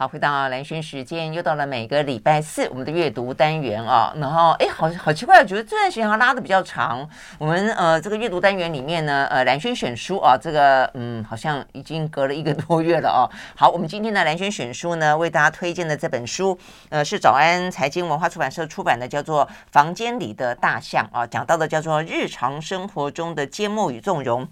好，回到蓝轩时间，又到了每个礼拜四我们的阅读单元啊。然后，哎，好好奇怪，我觉得这段时间好像拉得比较长。我们呃，这个阅读单元里面呢，呃，蓝轩选书啊，这个嗯，好像已经隔了一个多月了哦。好，我们今天的蓝轩选书呢，为大家推荐的这本书，呃，是早安财经文化出版社出版的，叫做《房间里的大象》啊，讲到的叫做日常生活中的缄默与纵容。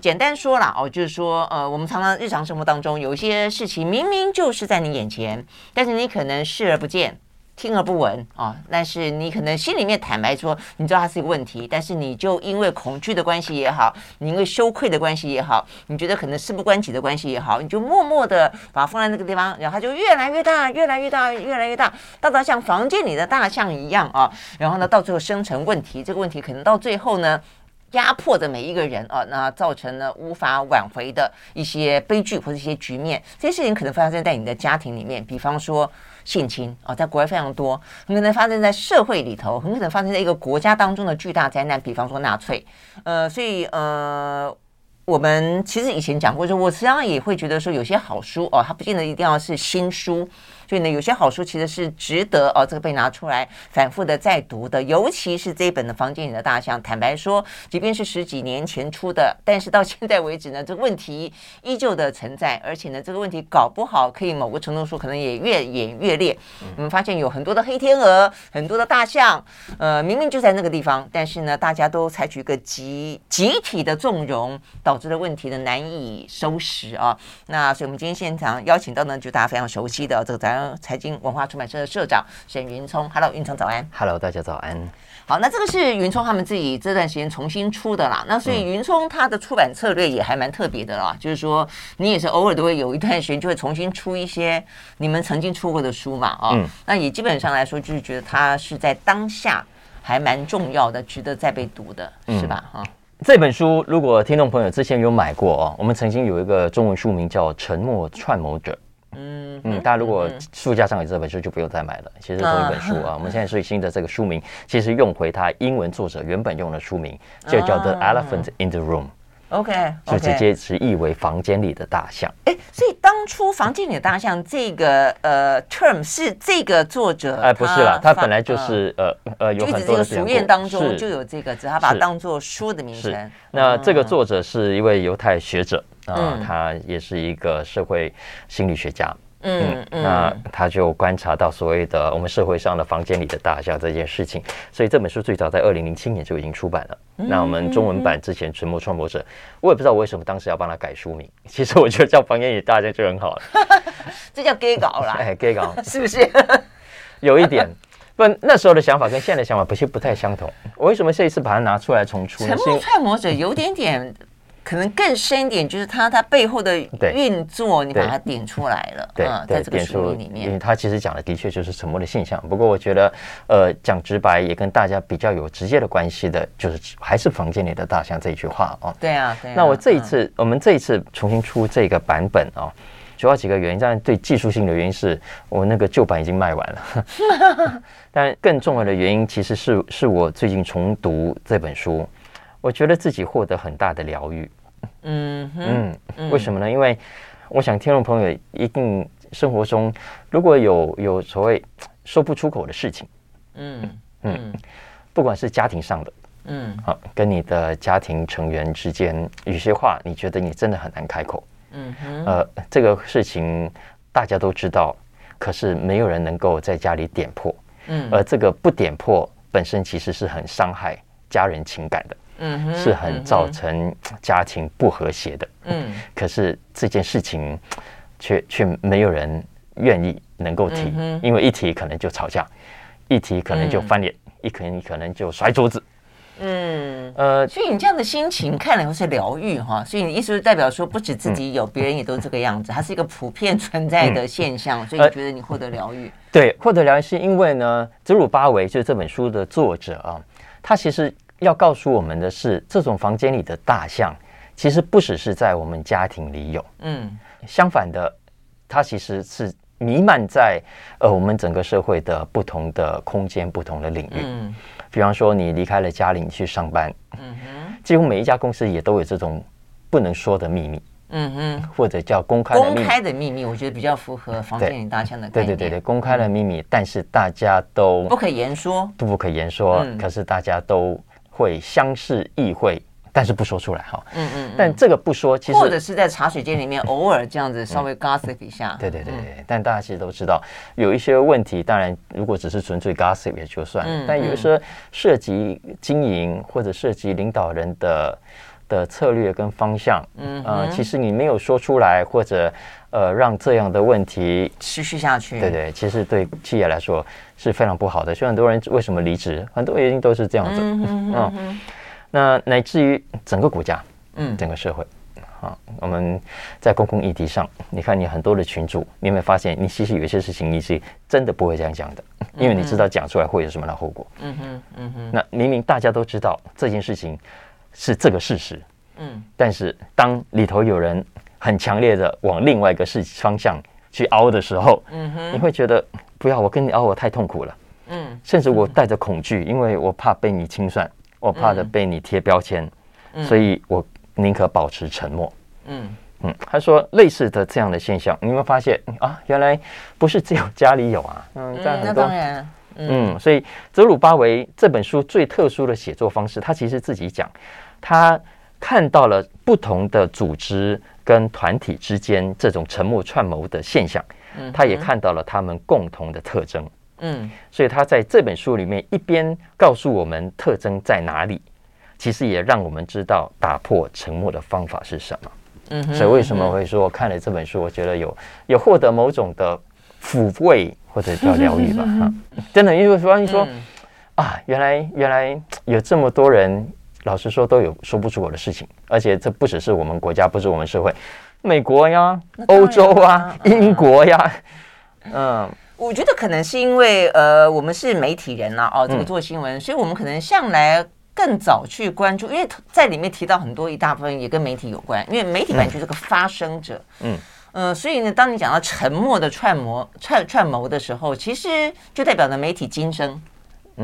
简单说了哦，就是说，呃，我们常常日常生活当中有一些事情，明明就是在你眼前，但是你可能视而不见，听而不闻啊。但是你可能心里面坦白说，你知道它是一个问题，但是你就因为恐惧的关系也好，你因为羞愧的关系也好，你觉得可能事不关己的关系也好，你就默默的把它放在那个地方，然后它就越来越大，越来越大，越来越大，大到像房间里的大象一样啊。然后呢，到最后生成问题，这个问题可能到最后呢。压迫着每一个人啊，那造成了无法挽回的一些悲剧或者一些局面。这些事情可能发生在你的家庭里面，比方说性侵啊，在国外非常多，很可能发生在社会里头，很可能发生在一个国家当中的巨大灾难，比方说纳粹。呃，所以呃，我们其实以前讲过，说我实际上也会觉得说，有些好书哦，它不见得一定要是新书。所以呢，有些好书其实是值得哦，这个被拿出来反复的再读的。尤其是这一本的《房间里的大象》，坦白说，即便是十几年前出的，但是到现在为止呢，这个问题依旧的存在，而且呢，这个问题搞不好可以某个程度说，可能也越演越烈。我们发现有很多的黑天鹅，很多的大象，呃，明明就在那个地方，但是呢，大家都采取一个集集体的纵容，导致的问题呢难以收拾啊。那所以，我们今天现场邀请到呢，就大家非常熟悉的这个咱。财经文化出版社的社长沈云聪，Hello，云聪早安，Hello，大家早安。好，那这个是云聪他们自己这段时间重新出的啦。那所以云聪他的出版策略也还蛮特别的啦，嗯、就是说你也是偶尔都会有一段时间就会重新出一些你们曾经出过的书嘛，啊、哦，嗯、那也基本上来说就是觉得它是在当下还蛮重要的，值得再被读的，是吧？哈、嗯，这本书如果听众朋友之前有买过哦，我们曾经有一个中文书名叫《沉默串谋者》。嗯嗯，大家如果书架上有这本书，就不用再买了。其实同一本书啊，我们现在最新的这个书名，其实用回它英文作者原本用的书名，就叫 The Elephant in the Room。OK，就直接直译为房间里的大象。哎，所以当初房间里的大象这个呃 term 是这个作者？哎，不是啦，他本来就是呃呃有很多的书页当中就有这个，只是他把它当做书的名称。那这个作者是一位犹太学者。啊，他也是一个社会心理学家。嗯，嗯，那他就观察到所谓的我们社会上的房间里的大象这件事情，所以这本书最早在二零零七年就已经出版了。那我们中文版之前《沉默创播者》，我也不知道为什么当时要帮他改书名。其实我觉得叫《房间里的大象》就很好了，这叫 gay 稿啦，哎，gay 稿 是不是？有一点，不，那时候的想法跟现在的想法不是不太相同。我为什么这一次把它拿出来重出？《沉默创播者》有点点。可能更深一点，就是它它背后的运作，你把它点出来了。对，在这个书里面，因为它其实讲的的确就是沉默的现象。不过我觉得，呃，讲直白也跟大家比较有直接的关系的，就是还是房间里的大象这一句话哦。对啊，对。那我这一次，我们这一次重新出这个版本哦，主要几个原因，当然对技术性的原因是我那个旧版已经卖完了，但更重要的原因其实是是我最近重读这本书，我觉得自己获得很大的疗愈。嗯嗯，为什么呢？因为我想听众朋友一定生活中如果有有所谓说不出口的事情，嗯嗯，不管是家庭上的，嗯，好，跟你的家庭成员之间有些话，你觉得你真的很难开口，嗯哼，呃，这个事情大家都知道，可是没有人能够在家里点破，嗯，而这个不点破本身其实是很伤害家人情感的。嗯，是很造成家庭不和谐的。嗯，可是这件事情却却没有人愿意能够提，因为一提可能就吵架，一提可能就翻脸，一可能可能就摔桌子。嗯，呃，所以你这样的心情看来会是疗愈哈，所以你意思是代表说不止自己有，别人也都这个样子，它是一个普遍存在的现象，所以你觉得你获得疗愈？对，获得疗愈是因为呢，泽鲁巴维就是这本书的作者啊，他其实。要告诉我们的是，这种房间里的大象，其实不只是在我们家庭里有，嗯，相反的，它其实是弥漫在呃我们整个社会的不同的空间、不同的领域。嗯，比方说你离开了家里，你去上班，嗯哼，几乎每一家公司也都有这种不能说的秘密，嗯哼，或者叫公开的秘密。公开的秘密，我觉得比较符合房间里大象的概念。对对对对，公开的秘密，但是大家都不可言说，都不可言说。可是大家都会相视意会。但是不说出来哈，嗯嗯，但这个不说，其实或者是在茶水间里面偶尔这样子稍微 gossip 一下，对对对对。但大家其实都知道，有一些问题，当然如果只是纯粹 gossip 也就算了，但有一些涉及经营或者涉及领导人的的策略跟方向，嗯呃，其实你没有说出来，或者呃让这样的问题持续下去，对对，其实对企业来说是非常不好的。所以很多人为什么离职，很多原因都是这样子，嗯。那乃至于整个国家，嗯，整个社会，好，我们在公共议题上，你看你很多的群组，你有没有发现，你其实有一些事情你是真的不会这样讲的，因为你知道讲出来会有什么样的后果。嗯哼，嗯哼。那明明大家都知道这件事情是这个事实，嗯，但是当里头有人很强烈的往另外一个事方向去凹的时候，嗯哼，你会觉得不要，我跟你凹，我太痛苦了，嗯，甚至我带着恐惧，因为我怕被你清算。我怕的被你贴标签，嗯、所以我宁可保持沉默。嗯嗯，他说类似的这样的现象，你有没有发现啊？原来不是只有家里有啊。嗯，这样很多。嗯，嗯，所以泽鲁巴维这本书最特殊的写作方式，他其实自己讲，他看到了不同的组织跟团体之间这种沉默串谋的现象，他也看到了他们共同的特征。嗯，所以他在这本书里面一边告诉我们特征在哪里，其实也让我们知道打破沉默的方法是什么。嗯，所以为什么会说我看了这本书，我觉得有有获得某种的抚慰或者叫疗愈吧？哈，真的，因为发现说啊，原来原来有这么多人，老实说都有说不出口的事情，而且这不只是我们国家，不是我们社会，美国呀、欧洲啊、英国呀，嗯。我觉得可能是因为，呃，我们是媒体人呐，哦，这个做新闻，嗯、所以我们可能向来更早去关注，因为在里面提到很多一大部分也跟媒体有关，因为媒体本来就是个发声者，嗯，呃，所以呢，当你讲到沉默的串谋串串谋的时候，其实就代表着媒体今生。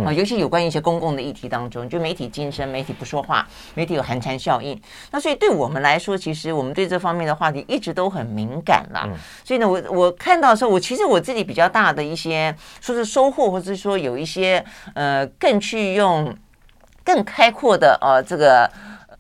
啊，尤其有关一些公共的议题当中，就媒体噤声，媒体不说话，媒体有寒蝉效应。那所以对我们来说，其实我们对这方面的话题一直都很敏感啦。所以呢，我我看到的时候，我其实我自己比较大的一些说是收获，或者是说有一些呃更去用更开阔的呃这个。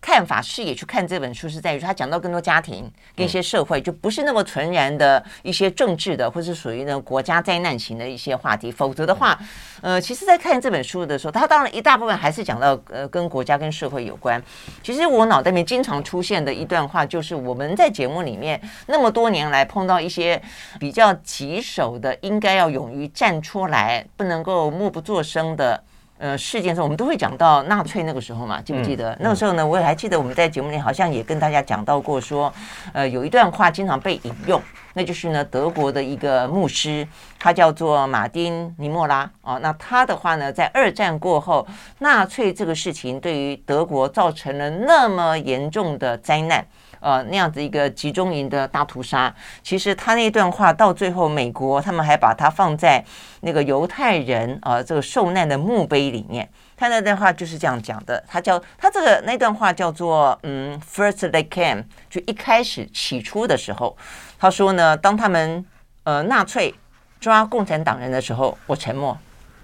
看法视野去看这本书，是在于他讲到更多家庭跟一些社会，就不是那么纯然的一些政治的，或是属于那国家灾难型的一些话题。否则的话，呃，其实，在看这本书的时候，他当然一大部分还是讲到呃跟国家跟社会有关。其实我脑袋里面经常出现的一段话，就是我们在节目里面那么多年来碰到一些比较棘手的，应该要勇于站出来，不能够默不作声的。呃，事件中我们都会讲到纳粹那个时候嘛，记不记得？嗯、那个时候呢，我也还记得我们在节目里好像也跟大家讲到过说，说呃有一段话经常被引用，那就是呢德国的一个牧师，他叫做马丁尼莫拉啊。那他的话呢，在二战过后，纳粹这个事情对于德国造成了那么严重的灾难。呃，那样子一个集中营的大屠杀，其实他那段话到最后，美国他们还把它放在那个犹太人啊、呃、这个受难的墓碑里面。他那段话就是这样讲的，他叫他这个那段话叫做嗯，First they came，就一开始起初的时候，他说呢，当他们呃纳粹抓共产党人的时候，我沉默，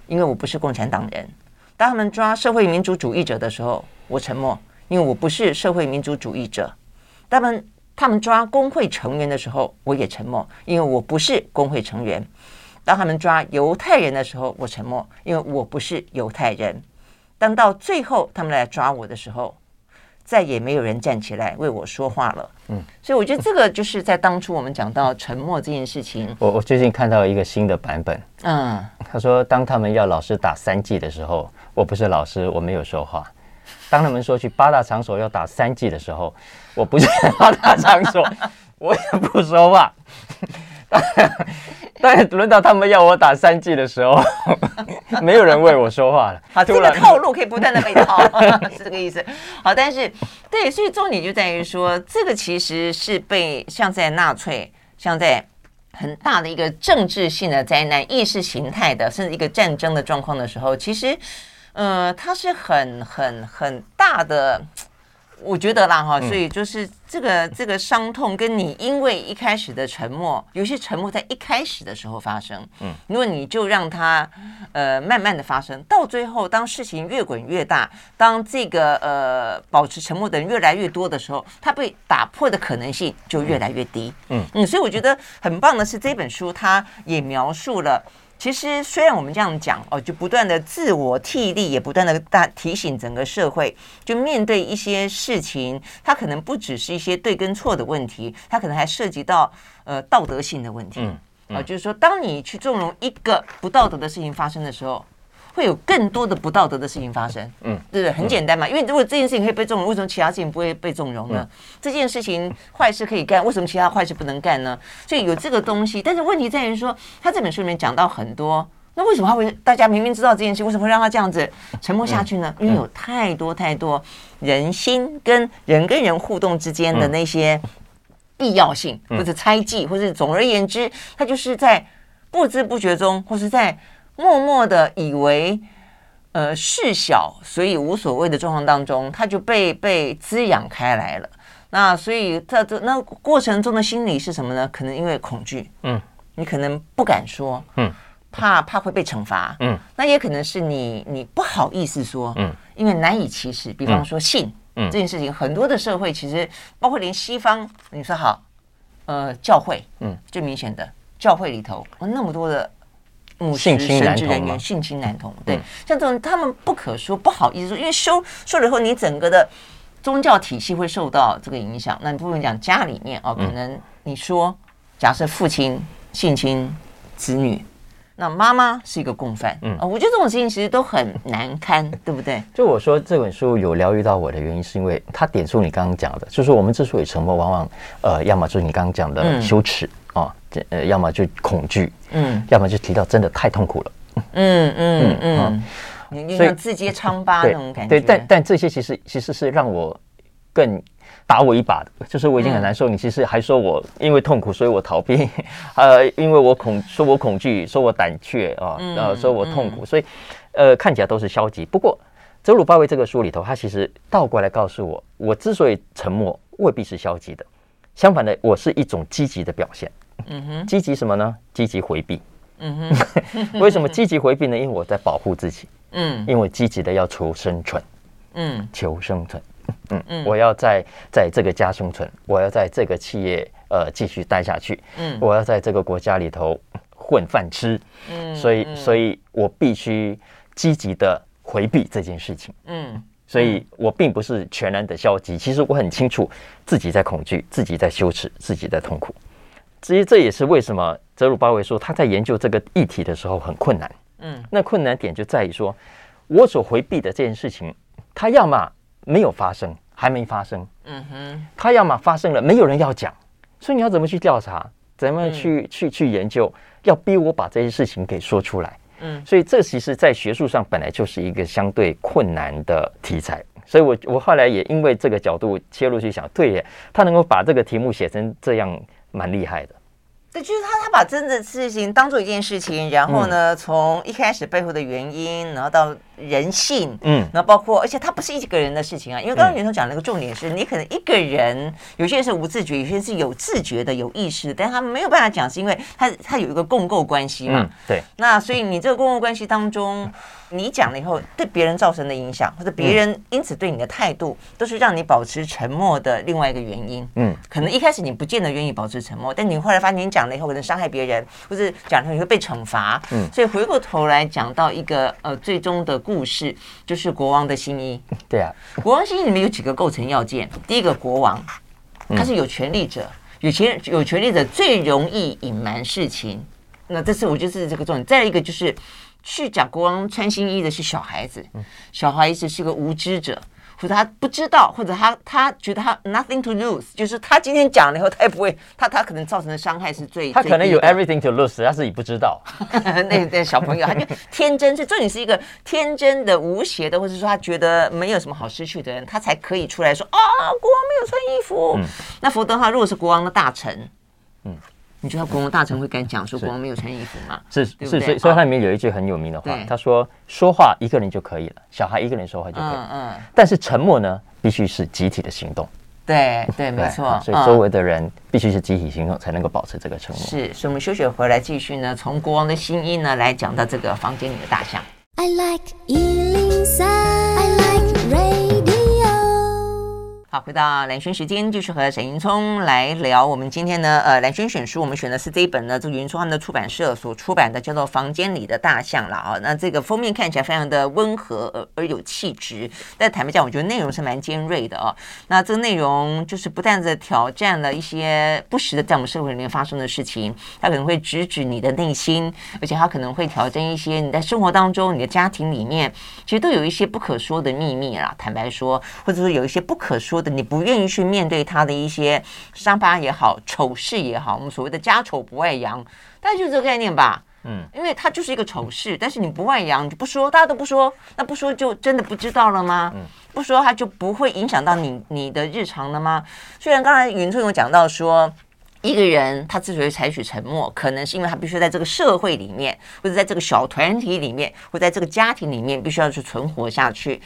因为我不是共产党人；当他们抓社会民主主义者的时候，我沉默，因为我不是社会民主主义者。他们他们抓工会成员的时候，我也沉默，因为我不是工会成员；当他们抓犹太人的时候，我沉默，因为我不是犹太人。当到最后他们来抓我的时候，再也没有人站起来为我说话了。嗯，所以我觉得这个就是在当初我们讲到沉默这件事情。我我最近看到一个新的版本，嗯，他说当他们要老师打三剂的时候，我不是老师，我没有说话。当他们说去八大场所要打三剂的时候，我不去八大场所，我也不说话。当轮到他们要我打三剂的时候，没有人为我说话了。好，这个套路可以不断的被套，是这个意思。好，但是对，所以重点就在于说，这个其实是被像在纳粹，像在很大的一个政治性的灾难、意识形态的，甚至一个战争的状况的时候，其实。呃，它是很很很大的，我觉得啦哈，所以就是这个这个伤痛，跟你因为一开始的沉默，有些沉默在一开始的时候发生，嗯，如果你就让它呃慢慢的发生，到最后当事情越滚越大，当这个呃保持沉默的人越来越多的时候，它被打破的可能性就越来越低，嗯。嗯，所以我觉得很棒的是这本书，它也描述了。其实，虽然我们这样讲哦，就不断的自我替力，也不断的大提醒整个社会，就面对一些事情，它可能不只是一些对跟错的问题，它可能还涉及到呃道德性的问题。嗯，嗯啊，就是说，当你去纵容一个不道德的事情发生的时候。会有更多的不道德的事情发生，嗯，对不对？很简单嘛，因为如果这件事情可以被纵容，为什么其他事情不会被纵容呢？这件事情坏事可以干，为什么其他坏事不能干呢？所以有这个东西，但是问题在于说，他这本书里面讲到很多，那为什么他会大家明明知道这件事，为什么会让他这样子沉默下去呢？因为有太多太多人心跟人跟人互动之间的那些必要性，或者猜忌，或者总而言之，他就是在不知不觉中，或是在。默默的以为，呃，事小，所以无所谓的状况当中，他就被被滋养开来了。那所以他这那过程中的心理是什么呢？可能因为恐惧，嗯，你可能不敢说，嗯，怕怕会被惩罚，嗯，那也可能是你你不好意思说，嗯，因为难以启齿。比方说性，嗯，这件事情，很多的社会其实包括连西方，你说好，呃，教会，嗯，最明显的教会里头，那么多的。牧师、神职人员性侵男童，对，像这种他们不可说，不好意思说，因为修说了以后，你整个的宗教体系会受到这个影响。那你不能讲家里面哦，可能你说，假设父亲性侵子女，那妈妈是一个共犯，嗯，我觉得这种事情其实都很难堪，对不对？就我说这本书有疗愈到我的原因，是因为他点出你刚刚讲的，就是我们之所以沉默，往往呃，要么就是你刚刚讲的羞耻。哦，这呃，要么就恐惧，嗯，要么就提到真的太痛苦了，嗯嗯嗯，你就像自揭疮疤那种感觉。对，但但这些其实其实是让我更打我一把的，就是我已经很难受，你其实还说我因为痛苦，所以我逃避，呃，因为我恐，说我恐惧，说我胆怯啊，然后说我痛苦，所以呃，看起来都是消极。不过，泽鲁巴维这个书里头，他其实倒过来告诉我，我之所以沉默，未必是消极的。相反的，我是一种积极的表现。嗯哼，积极什么呢？积极回避。嗯哼，为什么积极回避呢？因为我在保护自己。嗯，因为积极的要求生存。嗯，求生存。嗯嗯，我要在在这个家生存，我要在这个企业呃继续待下去。嗯，我要在这个国家里头混饭吃。嗯，所以所以我必须积极的回避这件事情。嗯。所以我并不是全然的消极，其实我很清楚自己在恐惧，自己在羞耻，自己在痛苦。至于这也是为什么泽鲁巴维说他在研究这个议题的时候很困难。嗯，那困难点就在于说，我所回避的这件事情，它要么没有发生，还没发生。嗯哼，它要么发生了，没有人要讲。所以你要怎么去调查？怎么去去去研究？要逼我把这些事情给说出来。嗯，所以这其实，在学术上本来就是一个相对困难的题材，所以我我后来也因为这个角度切入去想，对耶，他能够把这个题目写成这样，蛮厉害的。对，就是他，他把真的事情当做一件事情，然后呢，从一开始背后的原因，然后到。人性，嗯，那包括，而且它不是一个人的事情啊，因为刚刚袁总讲了一个重点是，你可能一个人，有些人是无自觉，有些人是有自觉的、有意识，但他没有办法讲，是因为他他有一个共构关系嘛，对。那所以你这个共构关系当中，你讲了以后，对别人造成的影响，或者别人因此对你的态度，都是让你保持沉默的另外一个原因。嗯，可能一开始你不见得愿意保持沉默，但你后来发现你讲了以后可能伤害别人，或者讲了以后你会被惩罚。嗯，所以回过头来讲到一个呃最终的。故事就是国王的新衣。对啊，国王新衣里面有几个构成要件。第一个，国王他是有权力者，有权有权力者最容易隐瞒事情。那这是我觉得是这个重点。再一个就是去讲国王穿新衣的是小孩子，小孩子是个无知者。或者他不知道，或者他他觉得他 nothing to lose，就是他今天讲了以后，他也不会，他他可能造成的伤害是最他可能有 everything to lose，他自己不知道。那那小朋友，他就天真，是重点是一个天真的、无邪的，或者说他觉得没有什么好失去的人，他才可以出来说啊，国王没有穿衣服。嗯、那否则的话，如果是国王的大臣，嗯。你觉得国王大臣会敢讲说国王没有穿衣服吗？是是，所以所以它里面有一句很有名的话，他说说话一个人就可以了，小孩一个人说话就可以，嗯嗯。但是沉默呢，必须是集体的行动。对对，没错。所以周围的人必须是集体行动，才能够保持这个沉默。是，所以我们休息回来继续呢，从国王的新衣呢来讲到这个房间里的大象。I like 好，回到蓝轩时间，继续和沈云聪来聊。我们今天呢，呃，蓝轩选书，我们选的是这一本呢，这个云聪他们的出版社所出版的，叫做《房间里的大象》了啊。那这个封面看起来非常的温和而而有气质，但坦白讲，我觉得内容是蛮尖锐的啊。那这个内容就是不断的挑战了一些不时的在我们社会里面发生的事情，它可能会直指你的内心，而且它可能会挑战一些你在生活当中、你的家庭里面，其实都有一些不可说的秘密啦。坦白说，或者说有一些不可说。你不愿意去面对他的一些伤疤也好、丑事也好，我们所谓的家丑不外扬，大概就是这个概念吧。嗯，因为他就是一个丑事，但是你不外扬，你就不说，大家都不说，那不说就真的不知道了吗？嗯，不说他就不会影响到你你的日常了吗？虽然刚才云聪有讲到说。一个人他之所以采取沉默，可能是因为他必须在这个社会里面，或者在这个小团体里面，或在这个家庭里面，必须要去存活下去。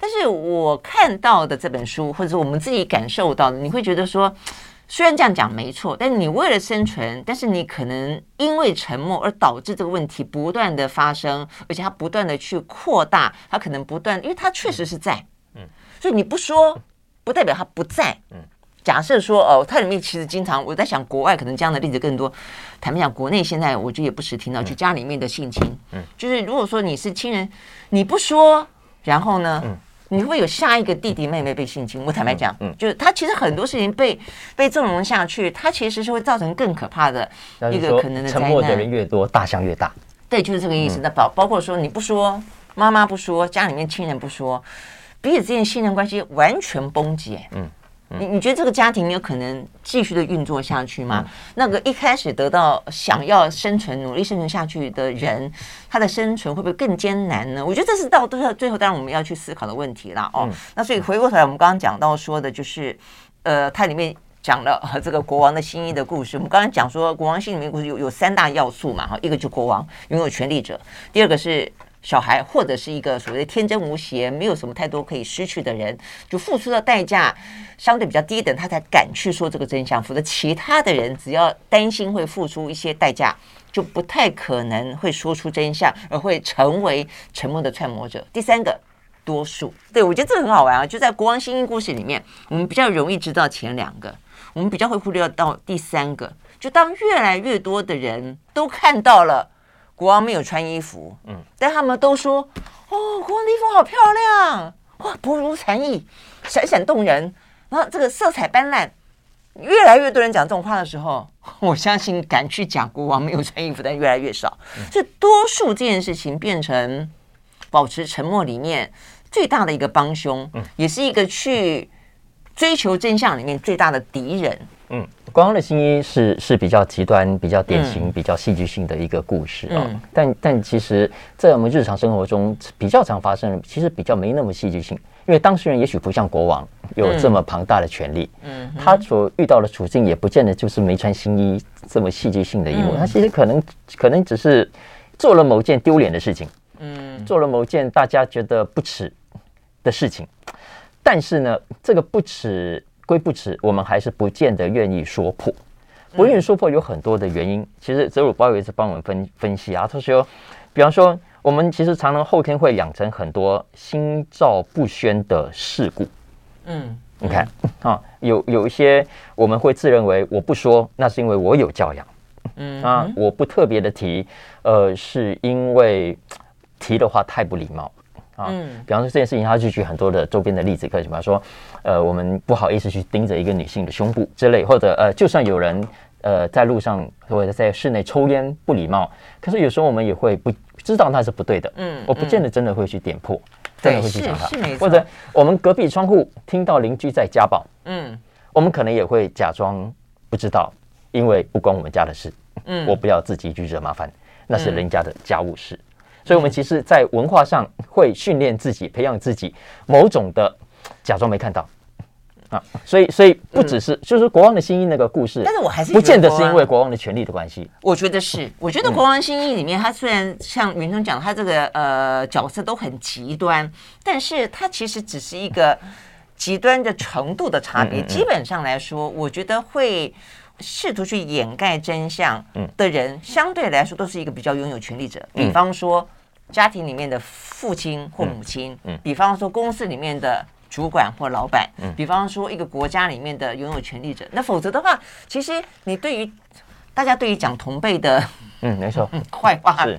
但是我看到的这本书，或者是我们自己感受到的，你会觉得说，虽然这样讲没错，但是你为了生存，但是你可能因为沉默而导致这个问题不断的发生，而且它不断的去扩大，它可能不断，因为它确实是在，嗯，所以你不说，不代表它不在，嗯。假设说哦，它里面其实经常我在想，国外可能这样的例子更多。坦白讲，国内现在我觉得也不时听到，就家里面的性侵，嗯，就是如果说你是亲人，你不说，然后呢，嗯，你会有下一个弟弟妹妹被性侵。我坦白讲，嗯，就是他其实很多事情被被纵容下去，他其实是会造成更可怕的一个可能的灾难。沉默的人越多，大象越大。对，就是这个意思。那包包括说你不说，妈妈不说，家里面亲人不说，彼此之间信任关系完全崩解。嗯。你你觉得这个家庭有可能继续的运作下去吗？嗯、那个一开始得到想要生存、努力生存下去的人，他的生存会不会更艰难呢？我觉得这是到最后，最后当然我们要去思考的问题了哦。嗯、那所以回过头来，我们刚刚讲到说的就是，呃，它里面讲了这个国王的新衣的故事。我们刚刚讲说，国王新衣里面故事有有三大要素嘛，哈，一个就是国王拥有权力者，第二个是。小孩或者是一个所谓的天真无邪、没有什么太多可以失去的人，就付出的代价相对比较低等，他才敢去说这个真相。否则，其他的人只要担心会付出一些代价，就不太可能会说出真相，而会成为沉默的揣摩者。第三个，多数。对，我觉得这个很好玩啊！就在国王新衣故事里面，我们比较容易知道前两个，我们比较会忽略到第三个。就当越来越多的人都看到了。国王没有穿衣服，嗯，但他们都说，哦，国王的衣服好漂亮，哇，薄如蝉翼，闪闪动人，然后这个色彩斑斓。越来越多人讲这种话的时候，我相信敢去讲国王没有穿衣服的越来越少。所以、多数这件事情变成保持沉默里面最大的一个帮凶，嗯，也是一个去追求真相里面最大的敌人，嗯。国王的新衣是是比较极端、比较典型、比较戏剧性的一个故事啊，嗯、但但其实，在我们日常生活中比较常发生，其实比较没那么戏剧性，因为当事人也许不像国王有这么庞大的权力，嗯，嗯他所遇到的处境也不见得就是没穿新衣这么戏剧性的一幕，嗯、他其实可能可能只是做了某件丢脸的事情，嗯，做了某件大家觉得不耻的事情，但是呢，这个不耻。归不止，我们还是不见得愿意说破。不愿意说破有很多的原因。其实泽鲁包有一次帮我们分分析啊，他说，比方说，我们其实常常后天会养成很多心照不宣的事故。嗯，你看啊，有有一些我们会自认为我不说，那是因为我有教养。嗯啊，我不特别的提，呃，是因为提的话太不礼貌。嗯，比方说这件事情，他就举很多的周边的例子，可以比方说，呃，我们不好意思去盯着一个女性的胸部之类，或者呃，就算有人呃在路上或者在室内抽烟不礼貌，可是有时候我们也会不知道那是不对的，嗯，我不见得真的会去点破，真的会去讲他，或者我们隔壁窗户听到邻居在家暴，嗯，我们可能也会假装不知道，因为不关我们家的事，嗯，我不要自己去惹麻烦，那是人家的家务事。所以，我们其实，在文化上会训练自己、培养自己某种的假装没看到啊。所以，所以不只是就是国王的新衣那个故事，但是我还是不见得是因为国王的权力的关系。我觉得是，我觉得国王新衣里面，他虽然像云中讲，他这个呃角色都很极端，但是他其实只是一个极端的程度的差别。嗯嗯嗯基本上来说，我觉得会试图去掩盖真相的人，嗯、相对来说都是一个比较拥有权力者。比方说，家庭里面的父亲或母亲，嗯，嗯比方说公司里面的主管或老板，嗯，比方说一个国家里面的拥有权力者。那否则的话，其实你对于大家对于讲同辈的。嗯，没错，坏话是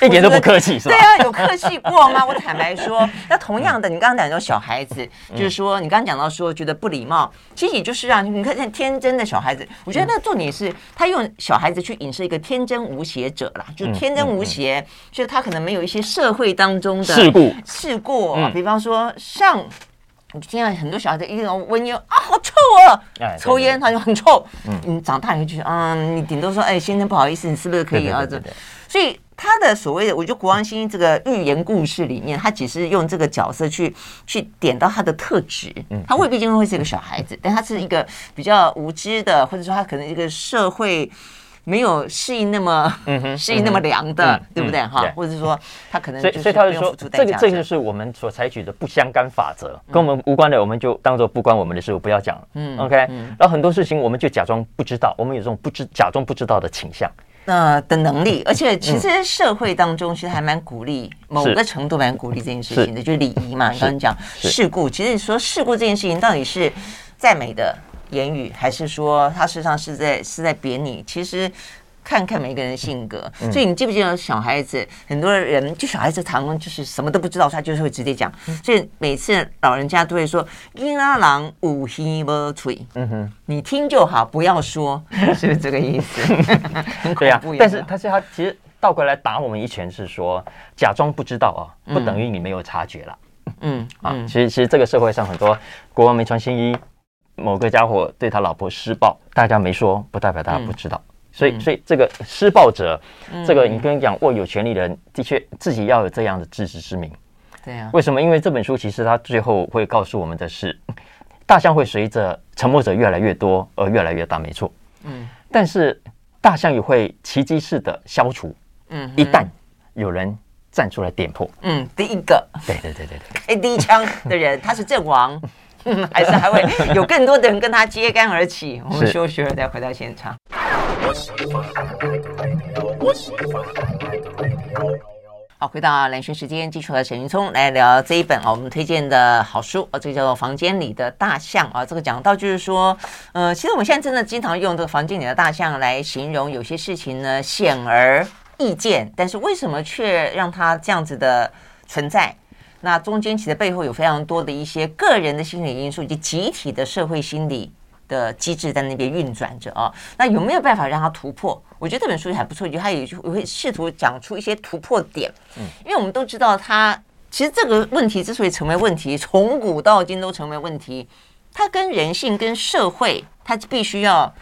一点都不客气，是吧？对啊，有客气过吗？我坦白说，那同样的，你刚刚讲到小孩子，就是说，你刚刚讲到说觉得不礼貌，其实也就是让你看天真的小孩子。我觉得那重点是他用小孩子去影射一个天真无邪者啦，就天真无邪，就是他可能没有一些社会当中的事故事故，比方说像。你听到很多小孩子一定要闻烟啊，好臭啊！抽烟他就很臭。嗯，你长大你就觉得，嗯，你顶多说，哎，先生不好意思，你是不是可以啊？这，所以他的所谓的，我觉得国王星这个寓言故事里面，他只是用这个角色去去点到他的特质。嗯，他未必就会是一个小孩子，但他是一个比较无知的，或者说他可能一个社会。没有适应那么 适应那么凉的，对不对哈？或者是说他可能所以所以他就说这个这个就是我们所采取的不相干法则，跟我们无关的我们就当做不关我们的事，我不要讲。嗯，OK。然后很多事情我们就假装不知道，我们有这种不知假装不知道的倾向，呃的能力。而且其实社会当中其实还蛮鼓励某个程度蛮鼓励这件事情的，就是礼仪嘛。你刚刚讲事故，其实你说事故这件事情到底是赞美的言语，还是说他事实上是在是在贬你？其实看看每个人的性格。嗯、所以你记不记得小孩子？很多人就小孩子常常就是什么都不知道，他就是会直接讲。嗯、所以每次老人家都会说：“婴儿郎无希无吹。”嗯哼，你听就好，不要说，是不是这个意思？对呀、啊。但是他是他其实倒过来打我们一拳，是说假装不知道啊，不等于你没有察觉了。嗯啊，其实其实这个社会上很多国王没穿新衣。某个家伙对他老婆施暴，大家没说，不代表大家不知道。嗯、所以，所以这个施暴者，嗯、这个你跟你讲握有权利的人，的确自己要有这样的自知之明。对呀、啊。为什么？因为这本书其实它最后会告诉我们的是，大象会随着沉默者越来越多而越来越大，没错。嗯。但是大象也会奇迹式的消除。嗯。一旦有人站出来点破。嗯。第一个。对对对对对。开第一枪的人，他是阵亡。还是还会 有更多的人跟他揭竿而起。我们休息了再回到现场。好，回到兰萱时间，继续和沈云聪来聊这一本啊，我们推荐的好书啊，这个叫做《房间里的大象》啊。这个讲到就是说，呃，其实我们现在真的经常用这个“房间里的大象”来形容有些事情呢，显而易见，但是为什么却让它这样子的存在？那中间其实背后有非常多的一些个人的心理因素，以及集体的社会心理的机制在那边运转着啊。那有没有办法让它突破？我觉得这本书还不错，就它也就会试图讲出一些突破点。嗯，因为我们都知道，它其实这个问题之所以成为问题，从古到今都成为问题，它跟人性、跟社会，它必须要。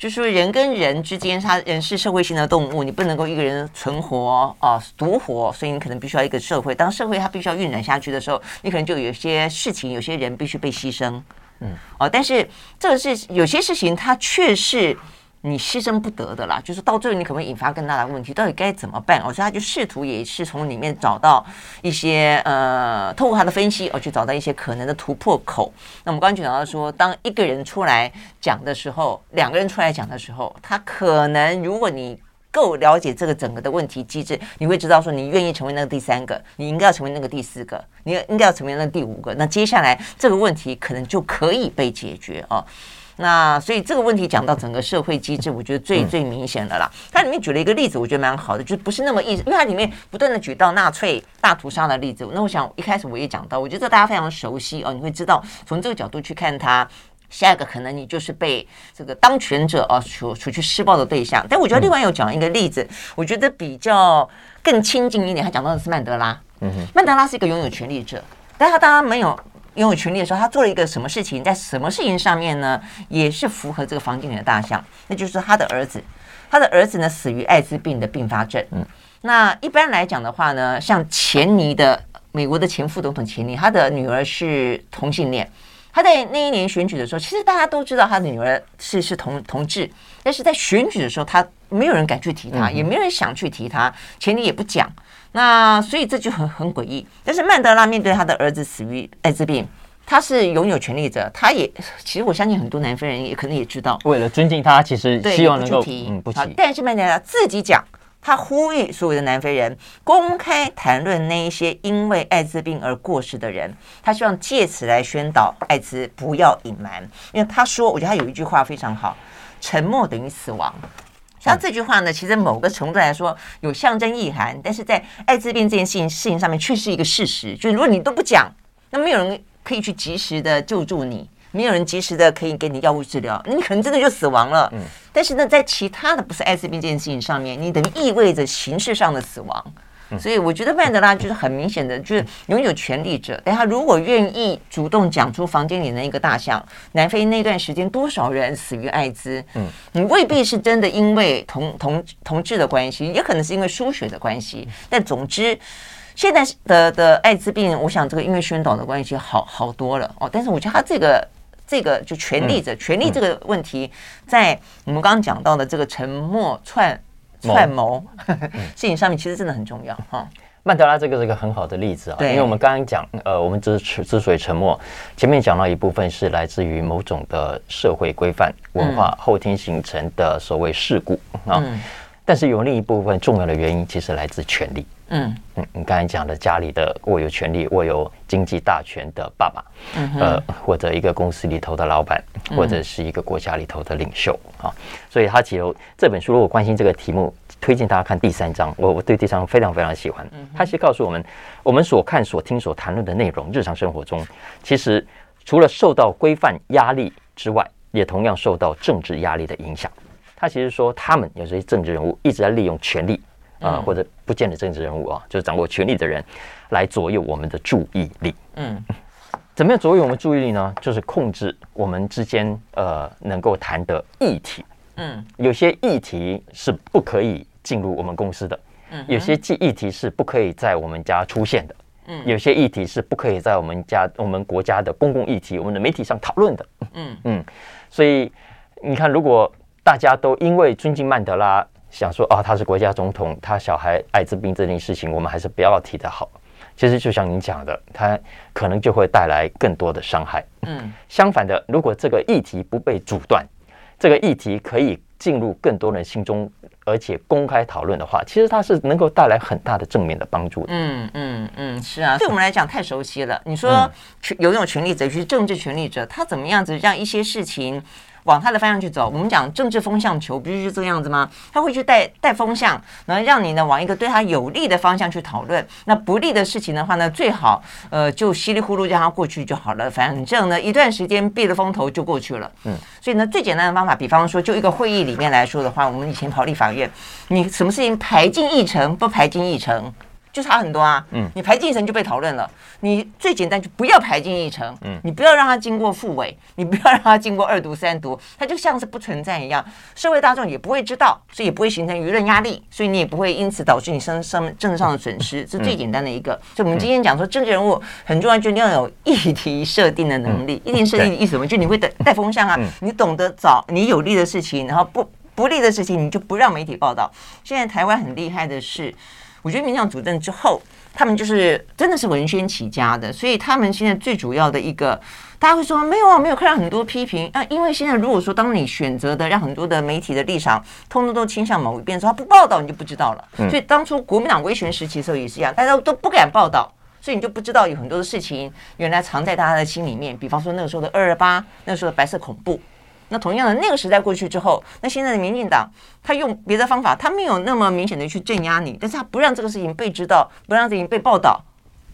就是说，人跟人之间，他人是社会性的动物，你不能够一个人存活啊，独活，所以你可能必须要一个社会。当社会它必须要运转下去的时候，你可能就有些事情，有些人必须被牺牲，嗯，哦，但是这个是有些事情，它却是。你牺牲不得的啦，就是到最后你可能会引发更大的问题，到底该怎么办？我说他就试图也是从里面找到一些呃，透过他的分析，而去找到一些可能的突破口。那我们刚刚讲到说，当一个人出来讲的时候，两个人出来讲的时候，他可能如果你够了解这个整个的问题机制，你会知道说，你愿意成为那个第三个，你应该要成为那个第四个，你应该要成为那个第五个，那接下来这个问题可能就可以被解决哦。那所以这个问题讲到整个社会机制，我觉得最最明显的啦。它里面举了一个例子，我觉得蛮好的，就不是那么意思，因为它里面不断的举到纳粹大屠杀的例子。那我想一开始我也讲到，我觉得大家非常熟悉哦，你会知道从这个角度去看它，下一个可能你就是被这个当权者啊处处去施暴的对象。但我觉得另外有讲一个例子，我觉得比较更亲近一点，他讲到的是曼德拉。嗯哼，曼德拉是一个拥有权力者，但他当然没有。拥有权力的时候，他做了一个什么事情？在什么事情上面呢？也是符合这个房间里的大象，那就是他的儿子。他的儿子呢，死于艾滋病的并发症。嗯，那一般来讲的话呢，像钱尼的美国的前副总统钱尼，他的女儿是同性恋。他在那一年选举的时候，其实大家都知道他的女儿是是同同志，但是在选举的时候，他没有人敢去提他，也没有人想去提他，前尼也不讲。那所以这就很很诡异。但是曼德拉面对他的儿子死于艾滋病，他是拥有权利者，他也其实我相信很多南非人也可能也知道，为了尊敬他，其实希望能够嗯不提。但是曼德拉自己讲，他呼吁所有的南非人公开谈论那一些因为艾滋病而过世的人，他希望借此来宣导艾滋不要隐瞒，因为他说，我觉得他有一句话非常好，沉默等于死亡。像这句话呢，其实某个程度来说有象征意涵，但是在艾滋病这件事情事情上面却是一个事实，就是如果你都不讲，那没有人。可以去及时的救助你，没有人及时的可以给你药物治疗，你可能真的就死亡了。嗯，但是呢，在其他的不是艾滋病这件事情上面，你等于意味着形式上的死亡。所以我觉得曼德拉就是很明显的，就是拥有权力者。但他如果愿意主动讲出房间里的一个大象，南非那段时间多少人死于艾滋？嗯，你未必是真的因为同同同志的关系，也可能是因为输血的关系。但总之。现在的的艾滋病，我想这个因为宣导的关系好好多了哦。但是我觉得他这个这个就权力者、嗯、权力这个问题，在我们刚刚讲到的这个沉默串串谋事情上面，其实真的很重要哈。曼德拉这个是一个很好的例子啊，因为我们刚刚讲，呃，我们之之所以沉默，前面讲到一部分是来自于某种的社会规范文化后天形成的所谓事故啊，但是有另一部分重要的原因，其实来自权力。嗯嗯，你刚才讲的家里的握有权力、握有经济大权的爸爸，嗯、呃，或者一个公司里头的老板，或者是一个国家里头的领袖啊，所以他其实这本书如果关心这个题目，推荐大家看第三章。我我对第三章非常非常喜欢。他其实告诉我们，我们所看、所听、所谈论的内容，日常生活中，其实除了受到规范压力之外，也同样受到政治压力的影响。他其实说，他们有些政治人物一直在利用权力。啊、呃，或者不见得政治人物啊，就是掌握权力的人，来左右我们的注意力。嗯，怎么样左右我们注意力呢？就是控制我们之间呃能够谈的议题。嗯，有些议题是不可以进入我们公司的。嗯，有些议议题是不可以在我们家出现的。嗯，有些议题是不可以在我们家我们国家的公共议题、我们的媒体上讨论的。嗯嗯，所以你看，如果大家都因为尊敬曼德拉。想说啊，他是国家总统，他小孩艾滋病这件事情，我们还是不要提的好。其实就像您讲的，他可能就会带来更多的伤害。嗯，相反的，如果这个议题不被阻断，这个议题可以进入更多人心中，而且公开讨论的话，其实它是能够带来很大的正面的帮助的。嗯嗯嗯，是啊，对我们来讲太熟悉了。你说权有一种权力者，就是政治权力者，他怎么样子让一些事情往他的方向去走，我们讲政治风向球，不就是这个样子吗？他会去带带风向，然后让你呢往一个对他有利的方向去讨论。那不利的事情的话呢，最好呃就稀里糊涂让它过去就好了。反正呢一段时间避了风头就过去了。嗯，所以呢最简单的方法，比方说就一个会议里面来说的话，我们以前跑立法院，你什么事情排进议程，不排进议程？就差很多啊，嗯，你排进议程就被讨论了。你最简单就不要排进议程，嗯，你不要让它经过复委，你不要让它经过二读三读，它就像是不存在一样。社会大众也不会知道，所以也不会形成舆论压力，所以你也不会因此导致你生生政治上的损失。这是最简单的一个。所以我们今天讲说，政治人物很重要，就你要有议题设定的能力。议题设定的意思什么？就你会带带风向啊，你懂得找你有利的事情，然后不不利的事情，你就不让媒体报道。现在台湾很厉害的是。我觉得民进党主政之后，他们就是真的是文宣起家的，所以他们现在最主要的一个，大家会说没有啊，没有看到很多批评啊，因为现在如果说当你选择的让很多的媒体的立场通通都倾向某一边的时候，他不报道你就不知道了。所以当初国民党威权时期的时候也是一样，大家都不敢报道，所以你就不知道有很多的事情原来藏在大家的心里面，比方说那个时候的二二八，那个时候的白色恐怖。那同样的，那个时代过去之后，那现在的民进党，他用别的方法，他没有那么明显的去镇压你，但是他不让这个事情被知道，不让这事情被报道，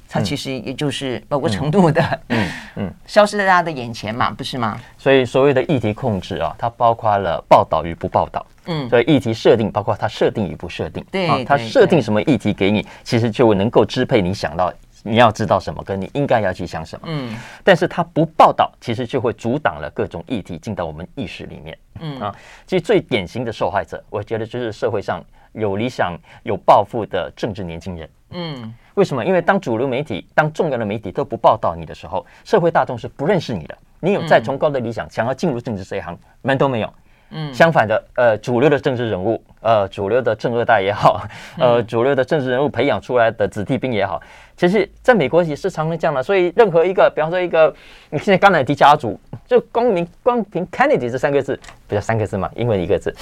他其实也就是某个程度的，嗯嗯，消失在大家的眼前嘛，不是吗？所以所谓的议题控制啊，它包括了报道与不报道，嗯，所以议题设定包括它设定与不设定，对，它设定什么议题给你，其实就能够支配你想到。你要知道什么，跟你应该要去想什么。嗯，但是他不报道，其实就会阻挡了各种议题进到我们意识里面。嗯啊，其实最典型的受害者，我觉得就是社会上有理想、有抱负的政治年轻人。嗯，为什么？因为当主流媒体、当重要的媒体都不报道你的时候，社会大众是不认识你的。你有再崇高的理想，想要进入政治这一行，门都没有。嗯，相反的，呃，主流的政治人物，呃，主流的政二代也好，呃，主流的政治人物培养出来的子弟兵也好，其实在美国也是常常这样的。所以，任何一个，比方说一个，你现在甘乃迪家族，就光明光凭 Kennedy 这三个字，不叫三个字嘛，英文一个字，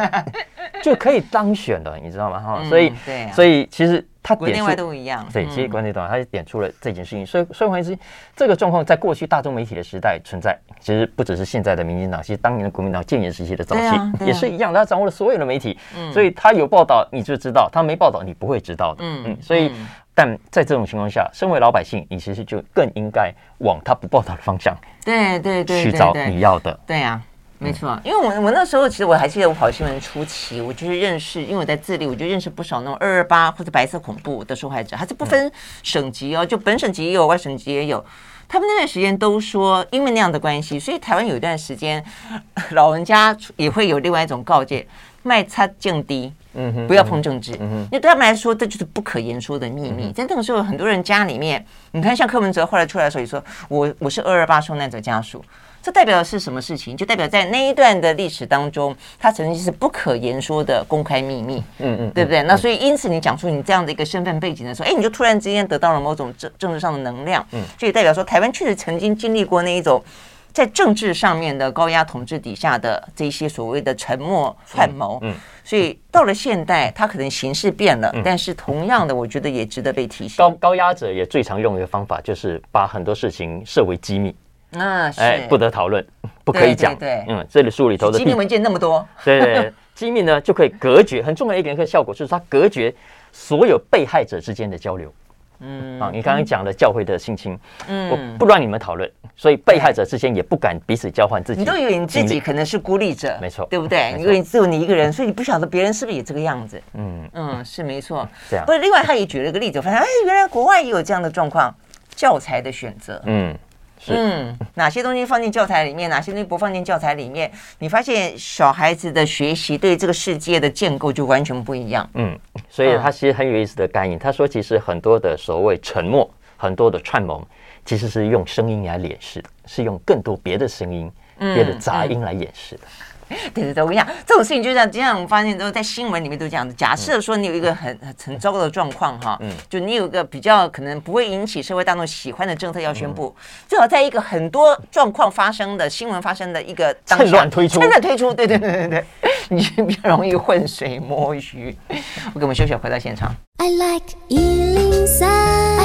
就可以当选的，你知道吗？哈、嗯，所以，啊，所以其实。他点出都一样，对，其实观点都，他就点出了这件事情。所以，所以换言之，这个状况在过去大众媒体的时代存在，其实不只是现在的民进党，其实当年的国民党建言时期的早期也是一样，他掌握了所有的媒体，所以他有报道你就知道，他没报道你不会知道的。嗯嗯，所以，但在这种情况下，身为老百姓，你其实就更应该往他不报道的方向，对对对，去找你要的。对呀。没错，因为我我那时候其实我还记得我跑新闻初期，我就是认识，因为我在自立，我就认识不少那种二二八或者白色恐怖的受害者，还是不分省级哦，就本省级也有，外省级也有。他们那段时间都说，因为那样的关系，所以台湾有一段时间，老人家也会有另外一种告诫：卖差降低，嗯哼，不要碰政治，嗯哼，因为对他们来说，这就是不可言说的秘密。在那个时候，很多人家里面，你看像柯文哲后来出来的时候也说，我我是二二八受难者家属。这代表的是什么事情？就代表在那一段的历史当中，它曾经是不可言说的公开秘密，嗯嗯，对不对？那所以因此你讲出你这样的一个身份背景的时候，哎，你就突然之间得到了某种政政治上的能量，嗯，就也代表说台湾确实曾经经历过那一种在政治上面的高压统治底下的这些所谓的沉默串谋，嗯，所以到了现代，它可能形式变了，但是同样的，我觉得也值得被提醒。高高压者也最常用的一个方法就是把很多事情设为机密。啊，哎，不得讨论，不可以讲。对，嗯，这里书里头的机密文件那么多，对对，机密呢就可以隔绝。很重要一点，个效果就是它隔绝所有被害者之间的交流。嗯，啊，你刚刚讲的教会的性侵，嗯，我不让你们讨论，所以被害者之间也不敢彼此交换自己。你都以为你自己可能是孤立者，没错，对不对？因为只有你一个人，所以你不晓得别人是不是也这个样子。嗯嗯，是没错。这样，不是。另外，他也举了一个例子，发现哎，原来国外也有这样的状况，教材的选择。嗯。嗯，哪些东西放进教材里面，哪些东西不放进教材里面？你发现小孩子的学习对这个世界的建构就完全不一样。嗯，所以他其实很有意思的概念。他说，其实很多的所谓沉默，很多的串谋，其实是用声音来掩饰的，是用更多别的声音、别的杂音来掩饰的。对对对，我跟你讲，这种事情就像，经常我们发现都在新闻里面都这样子。假设说你有一个很很很糟糕的状况哈，嗯，就你有一个比较可能不会引起社会大众喜欢的政策要宣布，最好在一个很多状况发生的新闻发生的一个趁乱推出，趁乱推出，对对对对对，你就比较容易浑水摸鱼。我给我们休息，回到现场。I like 103,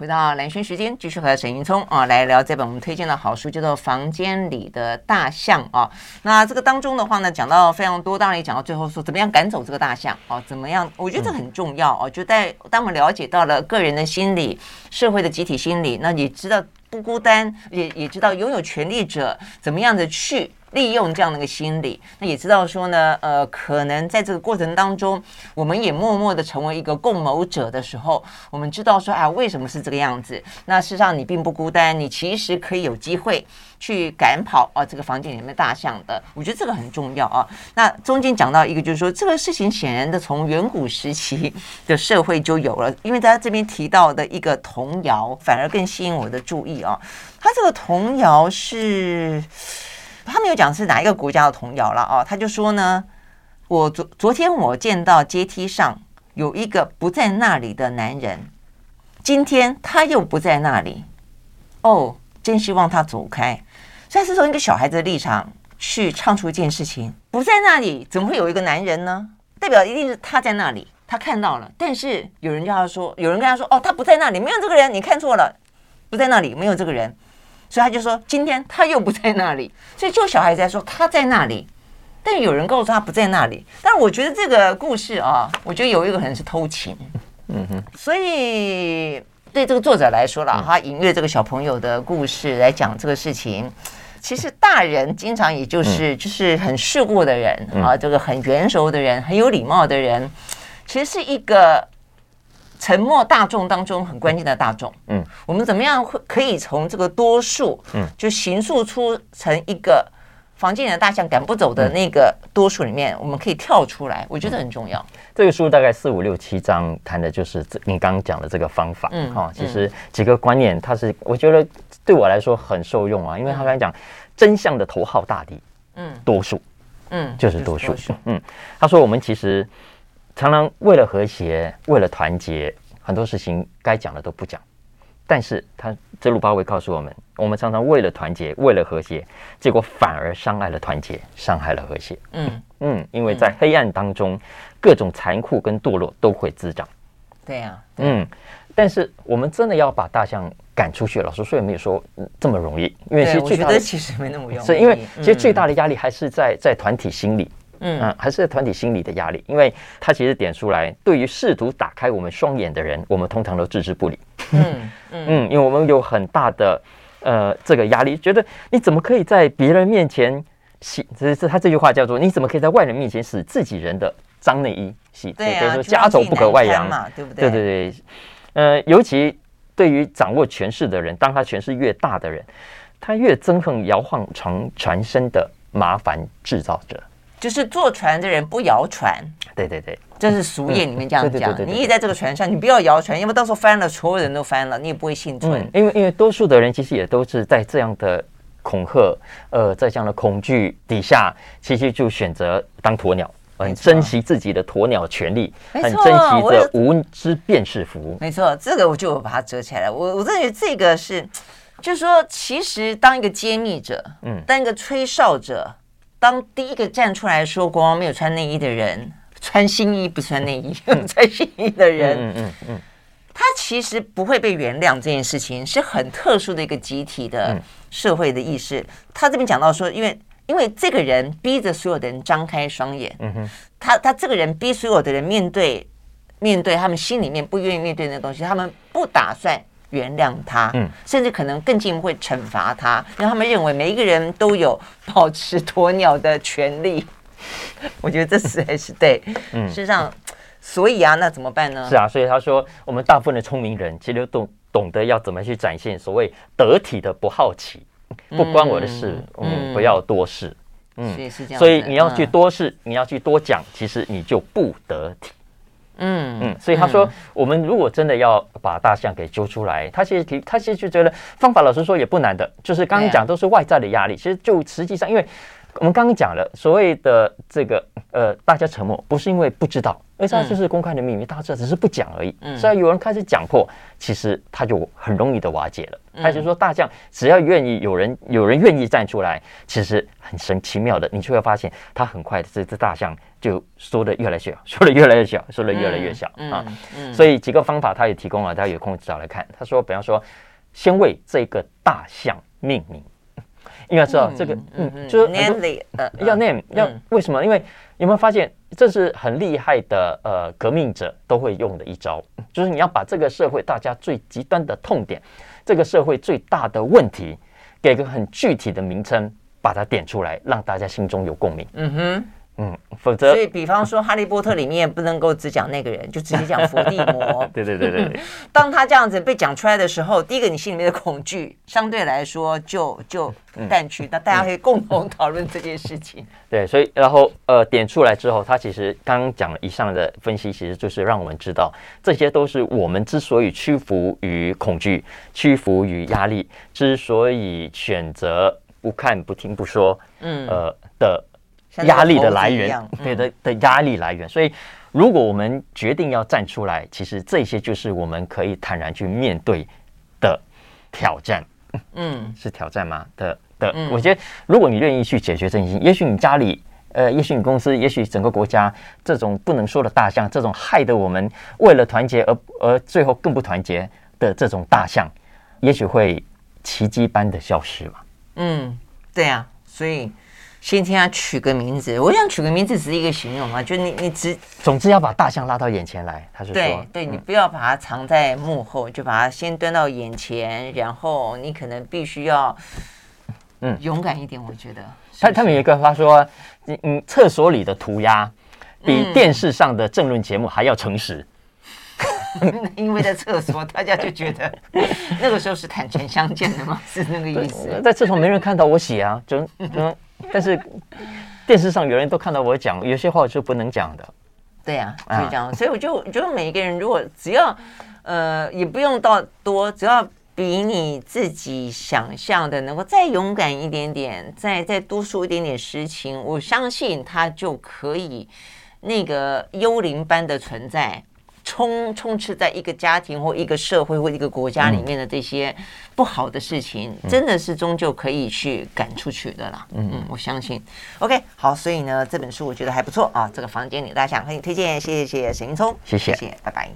回到蓝轩时间，继续和沈云聪啊来聊这本我们推荐的好书，叫做《房间里的大象》啊。那这个当中的话呢，讲到非常多，当然也讲到最后说怎么样赶走这个大象啊，怎么样？我觉得这很重要哦。就在当我们了解到了个人的心理、社会的集体心理，那你知道不孤单，也也知道拥有权力者怎么样的去。利用这样的一个心理，那也知道说呢，呃，可能在这个过程当中，我们也默默的成为一个共谋者的时候，我们知道说啊，为什么是这个样子？那事实上你并不孤单，你其实可以有机会去赶跑啊这个房间里面大象的。我觉得这个很重要啊。那中间讲到一个，就是说这个事情显然的从远古时期的社会就有了，因为大家这边提到的一个童谣，反而更吸引我的注意啊。他这个童谣是。他没有讲是哪一个国家的童谣了哦？他就说呢，我昨昨天我见到阶梯上有一个不在那里的男人，今天他又不在那里，哦，真希望他走开。所以是从一个小孩子的立场去唱出一件事情：不在那里，怎么会有一个男人呢？代表一定是他在那里，他看到了。但是有人叫他说，有人跟他说，哦，他不在那里，没有这个人，你看错了，不在那里，没有这个人。所以他就说，今天他又不在那里，所以就小孩子在说他在那里，但有人告诉他不在那里。但是我觉得这个故事啊，我觉得有一个可能是偷情，嗯哼。所以对这个作者来说了，他引阅这个小朋友的故事来讲这个事情，其实大人经常也就是就是很世故的人啊，这个很圆熟的人，很有礼貌的人，其实是一个。沉默大众当中很关键的大众，嗯，我们怎么样会可以从这个多数，嗯，就形塑出成一个房间里的大象赶不走的那个多数里面，我们可以跳出来，我觉得很重要。这个书大概四五六七章谈的就是这你刚刚讲的这个方法，嗯，哈，其实几个观念，它是我觉得对我来说很受用啊，因为他刚才讲。真相的头号大敌，嗯，多数，嗯，就是多数，嗯。他说，我们其实常常为了和谐，为了团结，很多事情该讲的都不讲。但是他这鲁巴维告诉我们，我们常常为了团结，为了和谐，结果反而伤害了团结，伤害了和谐。嗯嗯，因为在黑暗当中，各种残酷跟堕落都会滋长。对呀，嗯。但是我们真的要把大象赶出去，老师说也没有说这么容易，因为其实最大的其实没那么容易，是因为其实最大的压力还是在在团体心理。嗯，嗯，还是团体心理的压力，因为他其实点出来，对于试图打开我们双眼的人，我们通常都置之不理。嗯嗯，因为我们有很大的呃这个压力，觉得你怎么可以在别人面前洗？这是他这句话叫做你怎么可以在外人面前使自己人的脏内衣洗？对啊，说家丑不可外扬嘛，对不对？对对对，呃，尤其对于掌握权势的人，当他权势越大的人，他越憎恨摇晃床船身的麻烦制造者。就是坐船的人不摇船，对对对，这是俗谚里面这样讲。你也在这个船上，你不要摇船，因为到时候翻了，所有人都翻了，你也不会幸存。因为因为多数的人其实也都是在这样的恐吓，呃，在这样的恐惧底下，其实就选择当鸵鸟，很珍惜自己的鸵鸟权利，很珍惜这无知便是福。没错，这个我就把它折起来了。我我认为这个是，就是说，其实当一个揭秘者，嗯，当一个吹哨者。当第一个站出来说国王没有穿内衣的人，穿新衣不穿内衣，穿新衣的人，嗯嗯嗯，他其实不会被原谅。这件事情是很特殊的一个集体的社会的意识。他这边讲到说，因为因为这个人逼着所有的人张开双眼，嗯哼，他他这个人逼所有的人面对面对他们心里面不愿意面对的东西，他们不打算。原谅他，嗯，甚至可能更进一步会惩罚他，因为他们认为每一个人都有保持鸵鸟的权利。我觉得这实在是对，嗯，事实上，所以啊，那怎么办呢？是啊，所以他说，我们大部分的聪明人其实都懂懂得要怎么去展现所谓得体的不好奇，不关我的事，嗯，不要多事，嗯，所以是这样，所以你要去多事，你要去多讲，其实你就不得体。嗯嗯，所以他说，我们如果真的要把大象给揪出来，他其实提，他其实就觉得方法，老实说也不难的，就是刚刚讲都是外在的压力。其实就实际上，因为我们刚刚讲了所谓的这个呃，大家沉默不是因为不知道，而是它就是公开的秘密，大家知道只是不讲而已。嗯，所以有人开始讲破，其实他就很容易的瓦解了。他就说，大象只要愿意有人有人愿意站出来，其实很神奇妙的，你就会发现，他很快的这只大象。就缩的越来越小，缩的越来越小，缩的越来越小啊！所以几个方法他也提供了，大家有空找来看。他说，比方说，先为这个大象命名，应该知道这个，嗯，就是 name，呃，要 name，要为什么？因为有没有发现，这是很厉害的呃革命者都会用的一招，就是你要把这个社会大家最极端的痛点，这个社会最大的问题，给个很具体的名称，把它点出来，让大家心中有共鸣。嗯哼。嗯，否则，所以比方说《哈利波特》里面不能够只讲那个人，就直接讲伏地魔。对对对对。当他这样子被讲出来的时候，第一个你心里面的恐惧相对来说就就淡去，那、嗯、大家可以共同讨论这件事情。对，所以然后呃点出来之后，他其实刚刚讲了以上的分析，其实就是让我们知道，这些都是我们之所以屈服于恐惧、屈服于压力，之所以选择不看、不听、不说，嗯呃的。压力的来源，对的的压力来源。所以，如果我们决定要站出来，其实这些就是我们可以坦然去面对的挑战。嗯，是挑战吗？的的，我觉得，如果你愿意去解决这件事情，也许你家里，呃，也许你公司，也许整个国家，这种不能说的大象，这种害得我们为了团结而而最后更不团结的这种大象，也许会奇迹般的消失嘛。嗯，对呀，所以。先替他取个名字，我想取个名字只是一个形容啊，就你你只总之要把大象拉到眼前来，他是说，对对，你不要把它藏在幕后，就把它先端到眼前，然后你可能必须要嗯勇敢一点，我觉得。他他们有一个他说，嗯嗯，厕所里的涂鸦比电视上的政论节目还要诚实，因为在厕所大家就觉得 那个时候是坦诚相见的嘛，是那个意思。在厕所没人看到我写啊，就就。但是电视上有人都看到我讲，有些话是不能讲的。对呀、啊，就这样。所以我就觉得每一个人如果只要呃也不用到多，只要比你自己想象的能够再勇敢一点点，再再多说一点点实情，我相信他就可以那个幽灵般的存在。充充斥在一个家庭或一个社会或一个国家里面的这些不好的事情，嗯、真的是终究可以去赶出去的啦。嗯嗯，我相信。OK，好，所以呢，这本书我觉得还不错啊。这个房间里大家想和你推荐，谢谢谢谢沈云聪，谢谢，谢谢，拜拜。